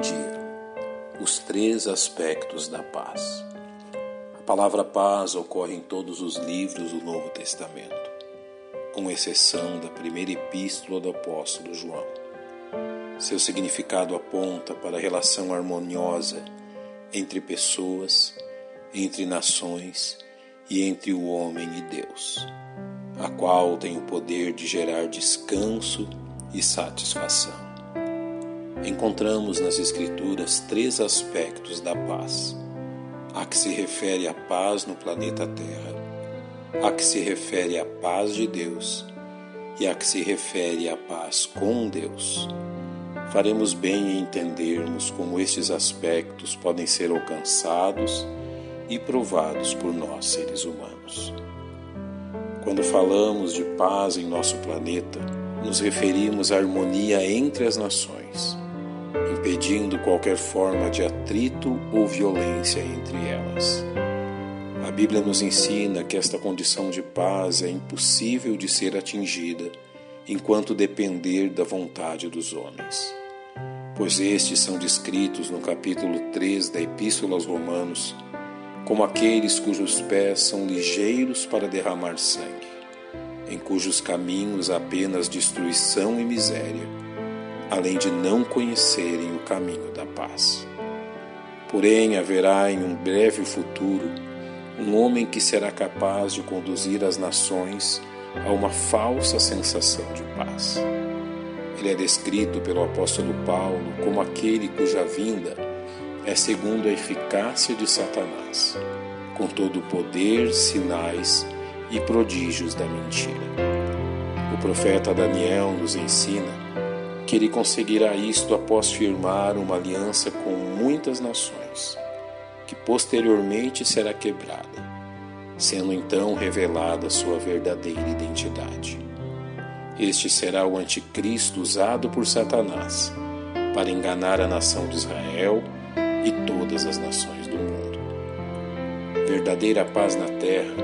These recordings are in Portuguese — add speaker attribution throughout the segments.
Speaker 1: dia, os três aspectos da paz. A palavra paz ocorre em todos os livros do Novo Testamento, com exceção da primeira epístola do apóstolo João. Seu significado aponta para a relação harmoniosa entre pessoas, entre nações e entre o homem e Deus, a qual tem o poder de gerar descanso e satisfação encontramos nas Escrituras três aspectos da paz: a que se refere à paz no planeta Terra, a que se refere à paz de Deus e a que se refere à paz com Deus. Faremos bem em entendermos como estes aspectos podem ser alcançados e provados por nós, seres humanos. Quando falamos de paz em nosso planeta, nos referimos à harmonia entre as nações impedindo qualquer forma de atrito ou violência entre elas. A Bíblia nos ensina que esta condição de paz é impossível de ser atingida enquanto depender da vontade dos homens. Pois estes são descritos no capítulo 3 da Epístola aos Romanos como aqueles cujos pés são ligeiros para derramar sangue, em cujos caminhos apenas destruição e miséria além de não conhecerem o caminho da paz. Porém, haverá em um breve futuro um homem que será capaz de conduzir as nações a uma falsa sensação de paz. Ele é descrito pelo apóstolo Paulo como aquele cuja vinda é segundo a eficácia de Satanás, com todo o poder, sinais e prodígios da mentira. O profeta Daniel nos ensina que ele conseguirá isto após firmar uma aliança com muitas nações, que posteriormente será quebrada, sendo então revelada sua verdadeira identidade. Este será o anticristo usado por Satanás para enganar a nação de Israel e todas as nações do mundo. Verdadeira paz na terra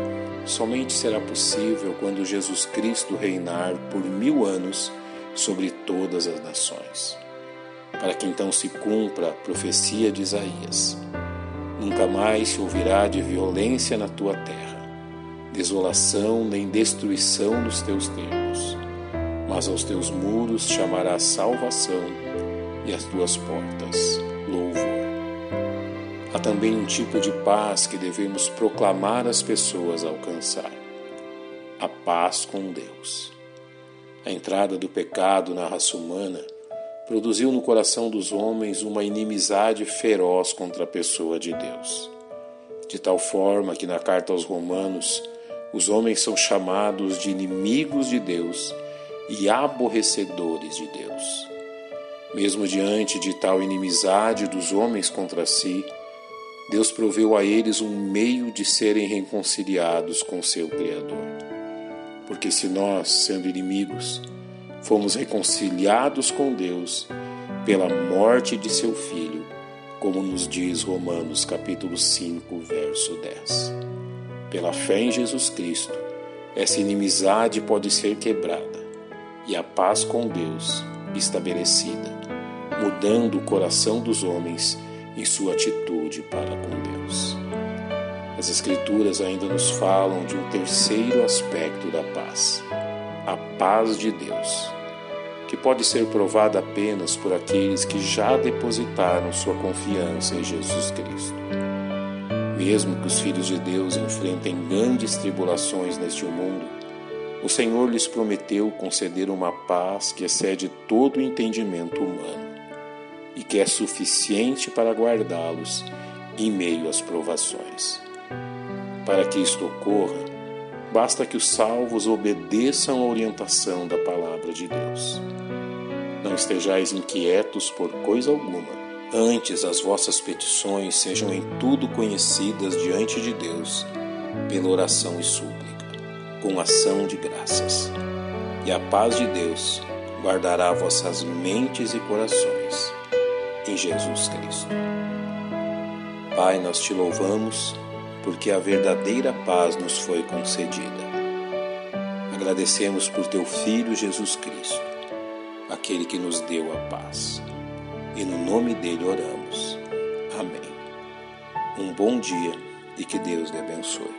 Speaker 1: somente será possível quando Jesus Cristo reinar por mil anos sobre todas as nações, para que então se cumpra a profecia de Isaías. Nunca mais se ouvirá de violência na tua terra, desolação nem destruição nos teus termos, mas aos teus muros chamarás salvação e às tuas portas louvor. Há também um tipo de paz que devemos proclamar às pessoas alcançar: a paz com Deus. A entrada do pecado na raça humana produziu no coração dos homens uma inimizade feroz contra a pessoa de Deus. De tal forma que na carta aos Romanos, os homens são chamados de inimigos de Deus e aborrecedores de Deus. Mesmo diante de tal inimizade dos homens contra si, Deus proveu a eles um meio de serem reconciliados com seu Criador. Porque se nós, sendo inimigos, fomos reconciliados com Deus pela morte de seu filho, como nos diz Romanos capítulo 5, verso 10. Pela fé em Jesus Cristo, essa inimizade pode ser quebrada e a paz com Deus estabelecida, mudando o coração dos homens em sua atitude para com Deus. As Escrituras ainda nos falam de um terceiro aspecto da paz, a paz de Deus, que pode ser provada apenas por aqueles que já depositaram sua confiança em Jesus Cristo. Mesmo que os filhos de Deus enfrentem grandes tribulações neste mundo, o Senhor lhes prometeu conceder uma paz que excede todo o entendimento humano e que é suficiente para guardá-los em meio às provações. Para que isto ocorra, basta que os salvos obedeçam a orientação da palavra de Deus. Não estejais inquietos por coisa alguma, antes as vossas petições sejam em tudo conhecidas diante de Deus, pela oração e súplica, com ação de graças. E a paz de Deus guardará vossas mentes e corações em Jesus Cristo. Pai, nós te louvamos porque a verdadeira paz nos foi concedida. Agradecemos por teu Filho Jesus Cristo, aquele que nos deu a paz. e no nome dele oramos. Amém. Um bom dia e que Deus lhe abençoe.